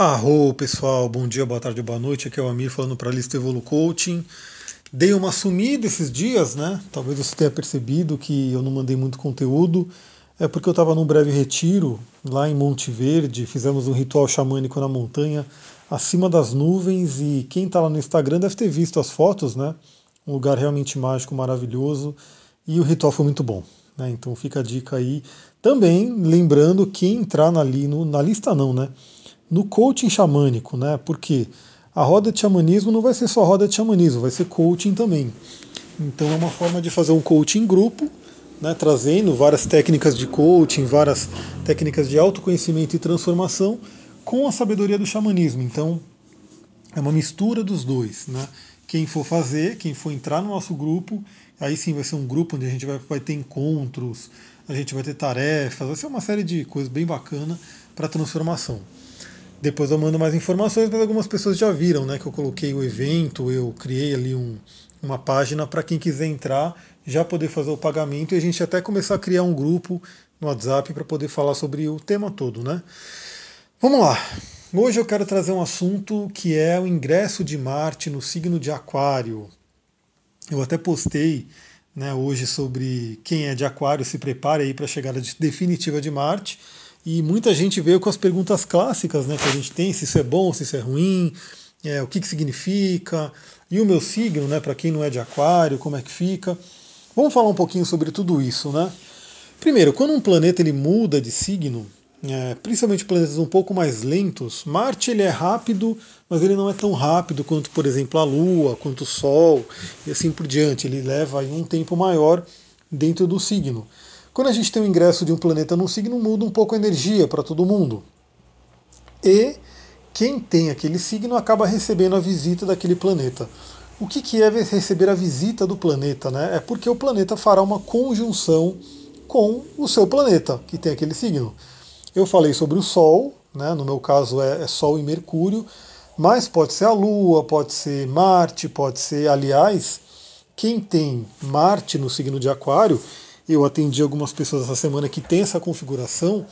Arro, pessoal, bom dia, boa tarde, boa noite. Aqui é o Amir falando para a Lista Evolu Coaching. Dei uma sumida esses dias, né? Talvez você tenha percebido que eu não mandei muito conteúdo. É porque eu estava num breve retiro lá em Monte Verde. Fizemos um ritual xamânico na montanha, acima das nuvens. E quem está lá no Instagram deve ter visto as fotos, né? Um lugar realmente mágico, maravilhoso. E o ritual foi muito bom. Né? Então fica a dica aí. Também lembrando que entrar na, na lista, não, né? No coaching xamânico, né? Porque a roda de xamanismo não vai ser só roda de xamanismo, vai ser coaching também. Então é uma forma de fazer um coaching grupo, né, trazendo várias técnicas de coaching, várias técnicas de autoconhecimento e transformação com a sabedoria do xamanismo. Então é uma mistura dos dois. Né? Quem for fazer, quem for entrar no nosso grupo, aí sim vai ser um grupo onde a gente vai, vai ter encontros, a gente vai ter tarefas, vai ser uma série de coisas bem bacana para transformação. Depois eu mando mais informações, mas algumas pessoas já viram, né? Que eu coloquei o evento, eu criei ali um, uma página para quem quiser entrar já poder fazer o pagamento e a gente até começar a criar um grupo no WhatsApp para poder falar sobre o tema todo, né? Vamos lá. Hoje eu quero trazer um assunto que é o ingresso de Marte no signo de Aquário. Eu até postei né, hoje sobre quem é de Aquário se prepare aí para a chegada definitiva de Marte. E muita gente veio com as perguntas clássicas né, que a gente tem, se isso é bom, se isso é ruim, é, o que, que significa, e o meu signo, né, para quem não é de aquário, como é que fica. Vamos falar um pouquinho sobre tudo isso. Né? Primeiro, quando um planeta ele muda de signo, é, principalmente planetas um pouco mais lentos, Marte ele é rápido, mas ele não é tão rápido quanto, por exemplo, a Lua, quanto o Sol, e assim por diante. Ele leva um tempo maior dentro do signo. Quando a gente tem o ingresso de um planeta num signo, muda um pouco a energia para todo mundo. E quem tem aquele signo acaba recebendo a visita daquele planeta. O que, que é receber a visita do planeta? Né? É porque o planeta fará uma conjunção com o seu planeta, que tem aquele signo. Eu falei sobre o Sol, né? no meu caso é, é Sol e Mercúrio, mas pode ser a Lua, pode ser Marte, pode ser, aliás, quem tem Marte no signo de Aquário eu atendi algumas pessoas essa semana que tem essa configuração,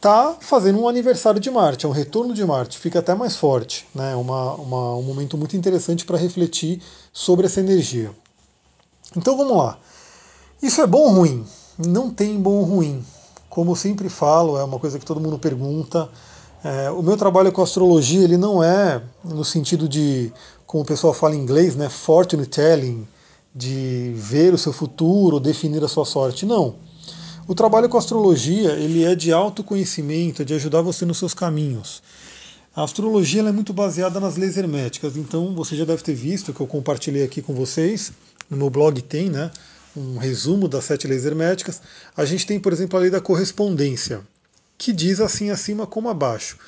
tá fazendo um aniversário de Marte, é um retorno de Marte, fica até mais forte, né? Uma, uma um momento muito interessante para refletir sobre essa energia. Então vamos lá. Isso é bom ou ruim? Não tem bom ou ruim. Como eu sempre falo, é uma coisa que todo mundo pergunta. É, o meu trabalho com astrologia ele não é no sentido de, como o pessoal fala em inglês, né, fortune telling, de ver o seu futuro, definir a sua sorte. Não. O trabalho com astrologia ele é de autoconhecimento, é de ajudar você nos seus caminhos. A astrologia é muito baseada nas leis herméticas, então você já deve ter visto que eu compartilhei aqui com vocês, no meu blog tem, né, um resumo das sete leis herméticas. A gente tem, por exemplo, a lei da correspondência, que diz assim acima como abaixo.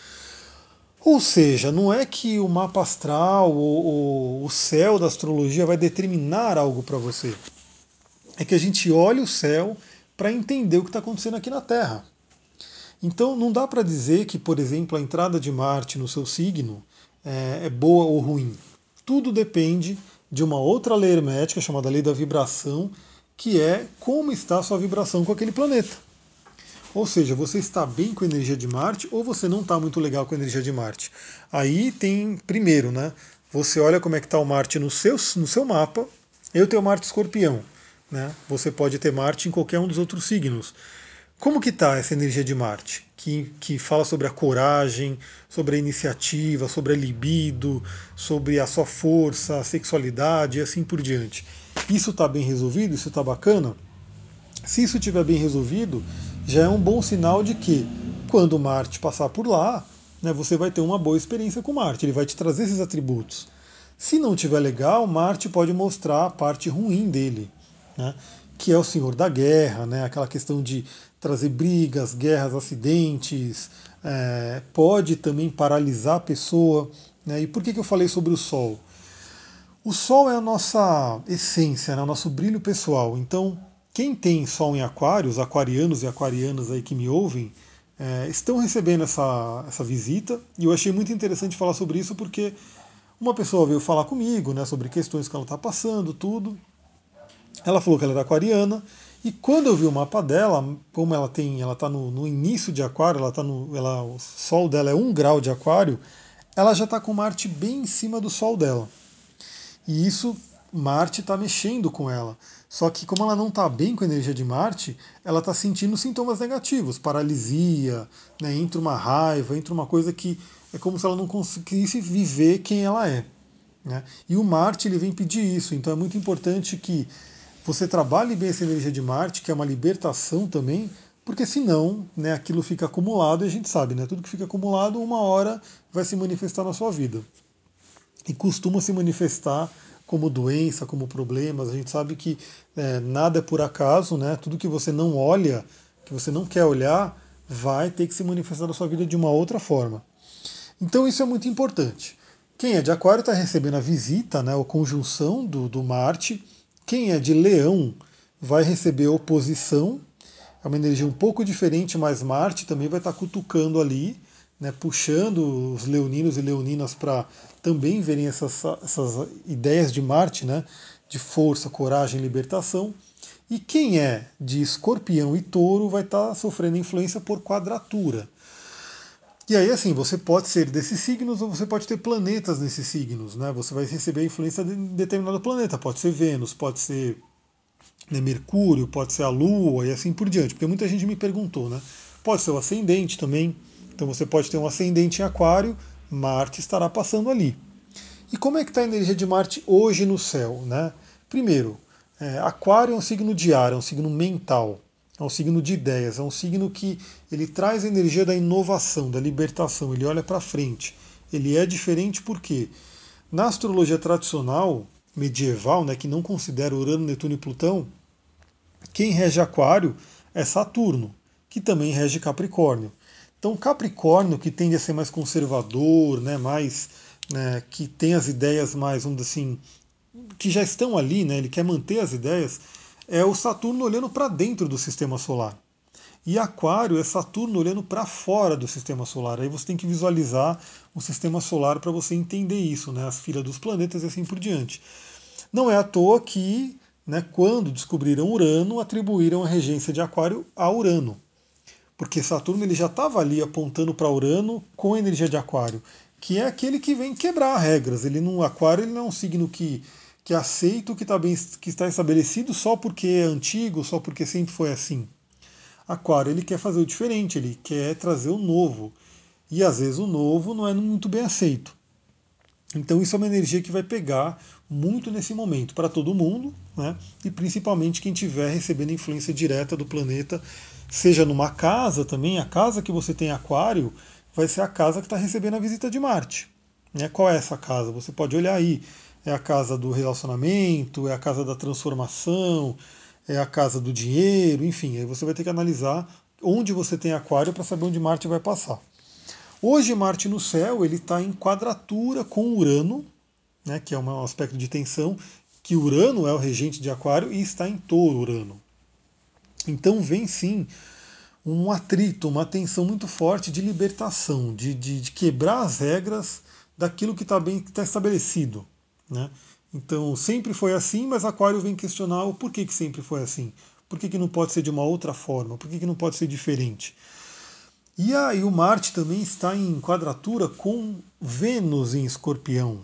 Ou seja, não é que o mapa astral ou, o céu da astrologia vai determinar algo para você. É que a gente olha o céu para entender o que está acontecendo aqui na Terra. Então não dá para dizer que, por exemplo, a entrada de Marte no seu signo é, é boa ou ruim. Tudo depende de uma outra lei hermética chamada lei da vibração, que é como está a sua vibração com aquele planeta. Ou seja, você está bem com a energia de Marte ou você não está muito legal com a energia de Marte. Aí tem, primeiro, né? Você olha como é que está o Marte no seu, no seu mapa. Eu tenho Marte escorpião. Né? Você pode ter Marte em qualquer um dos outros signos. Como que está essa energia de Marte? Que, que fala sobre a coragem, sobre a iniciativa, sobre a libido, sobre a sua força, a sexualidade e assim por diante. Isso está bem resolvido? Isso está bacana? Se isso estiver bem resolvido, já é um bom sinal de que quando Marte passar por lá, né, você vai ter uma boa experiência com Marte, ele vai te trazer esses atributos. Se não estiver legal, Marte pode mostrar a parte ruim dele, né, que é o senhor da guerra, né, aquela questão de trazer brigas, guerras, acidentes, é, pode também paralisar a pessoa. Né, e por que, que eu falei sobre o Sol? O Sol é a nossa essência, né, o nosso brilho pessoal. Então, quem tem Sol em Aquário, os aquarianos e aquarianas aí que me ouvem, é, estão recebendo essa, essa visita e eu achei muito interessante falar sobre isso porque uma pessoa veio falar comigo né, sobre questões que ela está passando, tudo. Ela falou que ela era aquariana E quando eu vi o mapa dela, como ela tem, ela está no, no, início de Aquário, ela tá no, ela, o Sol dela é um grau de Aquário, ela já está com Marte bem em cima do Sol dela. E isso Marte está mexendo com ela. Só que como ela não está bem com a energia de Marte, ela está sentindo sintomas negativos, paralisia, né, entra uma raiva, entra uma coisa que é como se ela não conseguisse viver quem ela é. Né? E o Marte ele vem pedir isso, então é muito importante que você trabalhe bem essa energia de Marte, que é uma libertação também, porque senão né, aquilo fica acumulado e a gente sabe, né, tudo que fica acumulado, uma hora vai se manifestar na sua vida. E costuma se manifestar como doença, como problemas. A gente sabe que é, nada é por acaso, né? Tudo que você não olha, que você não quer olhar, vai ter que se manifestar na sua vida de uma outra forma. Então isso é muito importante. Quem é de Aquário está recebendo a visita, né, a conjunção do, do Marte. Quem é de Leão vai receber oposição. É uma energia um pouco diferente, mas Marte também vai estar tá cutucando ali, né, puxando os leoninos e leoninas para também verem essas, essas ideias de Marte, né, de força, coragem, libertação. E quem é de escorpião e touro vai estar tá sofrendo influência por quadratura. E aí, assim, você pode ser desses signos ou você pode ter planetas nesses signos, né? Você vai receber influência de determinado planeta. Pode ser Vênus, pode ser né, Mercúrio, pode ser a Lua e assim por diante. Porque muita gente me perguntou, né? Pode ser o ascendente também. Então você pode ter um ascendente em Aquário, Marte estará passando ali. E como é que está a energia de Marte hoje no céu, né? Primeiro, é, Aquário é um signo de ar, é um signo mental. É um signo de ideias, é um signo que ele traz a energia da inovação, da libertação, ele olha para frente. Ele é diferente porque na astrologia tradicional medieval, né, que não considera Urano, Netuno e Plutão, quem rege Aquário é Saturno, que também rege Capricórnio. Então Capricórnio, que tende a ser mais conservador, né, mais né, que tem as ideias mais, vamos dizer assim, que já estão ali, né, ele quer manter as ideias, é o Saturno olhando para dentro do sistema solar. E Aquário é Saturno olhando para fora do sistema solar. Aí você tem que visualizar o sistema solar para você entender isso, né? as filas dos planetas e assim por diante. Não é à toa que, né, quando descobriram Urano, atribuíram a regência de Aquário a Urano. Porque Saturno ele já estava ali apontando para Urano com a energia de Aquário, que é aquele que vem quebrar regras. Ele no Aquário ele não é um signo que que aceita o que, tá bem, que está estabelecido só porque é antigo, só porque sempre foi assim. Aquário ele quer fazer o diferente, ele quer trazer o novo. E às vezes o novo não é muito bem aceito. Então isso é uma energia que vai pegar muito nesse momento para todo mundo, né? e principalmente quem estiver recebendo influência direta do planeta, seja numa casa também, a casa que você tem aquário vai ser a casa que está recebendo a visita de Marte. Né? Qual é essa casa? Você pode olhar aí é a casa do relacionamento, é a casa da transformação, é a casa do dinheiro, enfim, aí você vai ter que analisar onde você tem aquário para saber onde Marte vai passar. Hoje Marte no céu ele está em quadratura com Urano, né, que é um aspecto de tensão, que Urano é o regente de aquário e está em touro Urano. Então vem sim um atrito, uma tensão muito forte de libertação, de, de, de quebrar as regras daquilo que está bem que está estabelecido. Né? Então sempre foi assim, mas Aquário vem questionar o porquê que sempre foi assim. Por que, que não pode ser de uma outra forma? Por que, que não pode ser diferente? E aí o Marte também está em quadratura com Vênus em escorpião.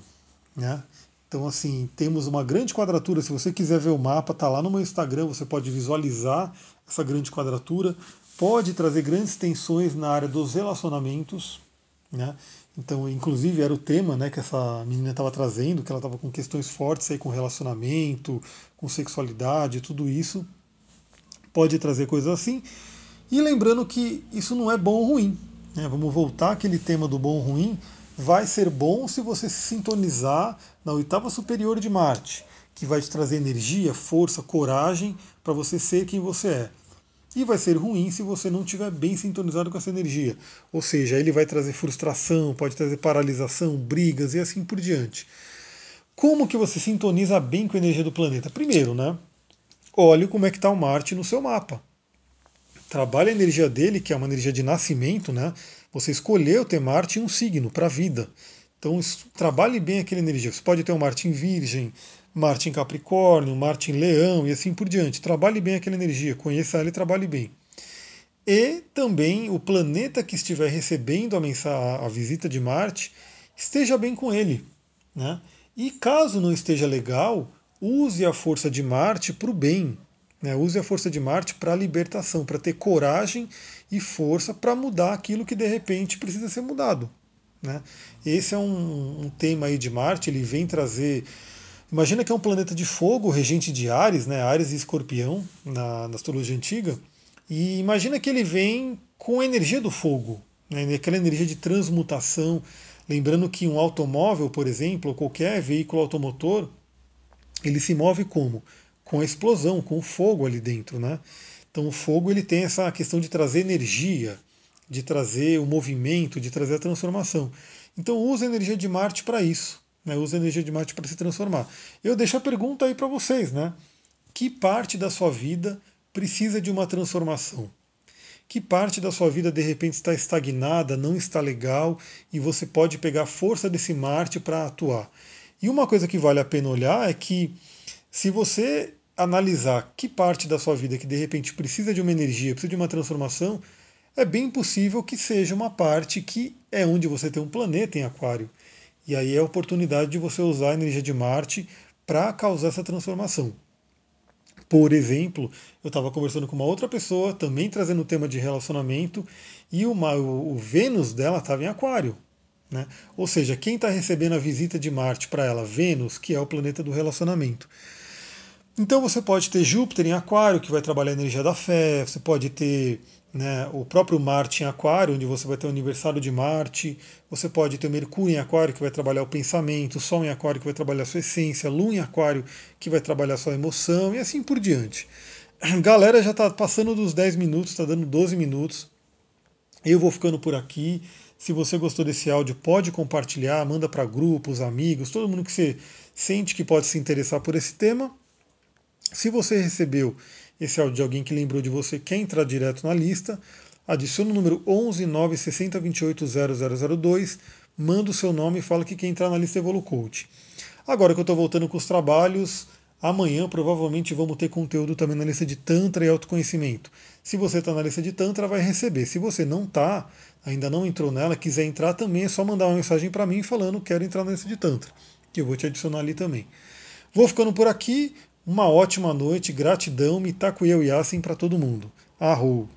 Né? Então, assim, temos uma grande quadratura. Se você quiser ver o mapa, está lá no meu Instagram, você pode visualizar essa grande quadratura. Pode trazer grandes tensões na área dos relacionamentos. Né? Então, inclusive, era o tema né, que essa menina estava trazendo, que ela estava com questões fortes aí com relacionamento, com sexualidade, tudo isso. Pode trazer coisas assim. E lembrando que isso não é bom ou ruim. Né? Vamos voltar àquele tema do bom ou ruim. Vai ser bom se você se sintonizar na oitava superior de Marte, que vai te trazer energia, força, coragem para você ser quem você é. E vai ser ruim se você não estiver bem sintonizado com essa energia. Ou seja, ele vai trazer frustração, pode trazer paralisação, brigas e assim por diante. Como que você sintoniza bem com a energia do planeta? Primeiro, né? Olhe como é que está o Marte no seu mapa. Trabalhe a energia dele, que é uma energia de nascimento, né? Você escolheu ter Marte em um signo para a vida. Então trabalhe bem aquela energia. Você pode ter um Marte em Virgem, Marte em Capricórnio, Marte em Leão e assim por diante. Trabalhe bem aquela energia, conheça ela e trabalhe bem. E também o planeta que estiver recebendo a, mensagem, a visita de Marte esteja bem com ele. Né? E caso não esteja legal, use a força de Marte para o bem. Né? Use a força de Marte para libertação, para ter coragem e força para mudar aquilo que de repente precisa ser mudado. Né? Esse é um, um, tema aí de Marte, ele vem trazer. Imagina que é um planeta de fogo, regente de Ares, né? Ares e Escorpião, na, na astrologia antiga. E imagina que ele vem com a energia do fogo, né? aquela energia de transmutação. Lembrando que um automóvel, por exemplo, ou qualquer veículo automotor, ele se move como? Com a explosão, com o fogo ali dentro. Né? Então o fogo ele tem essa questão de trazer energia, de trazer o movimento, de trazer a transformação. Então usa a energia de Marte para isso. Né? Usa a energia de Marte para se transformar. Eu deixo a pergunta aí para vocês, né? Que parte da sua vida precisa de uma transformação? Que parte da sua vida de repente está estagnada, não está legal e você pode pegar a força desse Marte para atuar? E uma coisa que vale a pena olhar é que se você analisar que parte da sua vida que de repente precisa de uma energia, precisa de uma transformação, é bem possível que seja uma parte que é onde você tem um planeta em Aquário. E aí é a oportunidade de você usar a energia de Marte para causar essa transformação. Por exemplo, eu estava conversando com uma outra pessoa, também trazendo o tema de relacionamento, e uma, o, o Vênus dela estava em Aquário. Né? Ou seja, quem está recebendo a visita de Marte para ela? Vênus, que é o planeta do relacionamento. Então você pode ter Júpiter em Aquário, que vai trabalhar a energia da fé, você pode ter né, o próprio Marte em Aquário, onde você vai ter o aniversário de Marte, você pode ter Mercúrio em Aquário, que vai trabalhar o pensamento, Sol em Aquário, que vai trabalhar a sua essência, Lua em Aquário, que vai trabalhar a sua emoção, e assim por diante. Galera, já está passando dos 10 minutos, está dando 12 minutos. Eu vou ficando por aqui. Se você gostou desse áudio, pode compartilhar, manda para grupos, amigos, todo mundo que você sente que pode se interessar por esse tema. Se você recebeu esse áudio de alguém que lembrou de você, quer entrar direto na lista, adiciona o número 11 960 28 0002, manda o seu nome e fala que quer entrar na lista Evolucoach. Agora que eu estou voltando com os trabalhos, amanhã provavelmente vamos ter conteúdo também na lista de Tantra e autoconhecimento. Se você está na lista de Tantra, vai receber. Se você não está, ainda não entrou nela, quiser entrar também, é só mandar uma mensagem para mim falando quero entrar na lista de Tantra, que eu vou te adicionar ali também. Vou ficando por aqui. Uma ótima noite, gratidão, Mitakuya Yasin para todo mundo. Arro!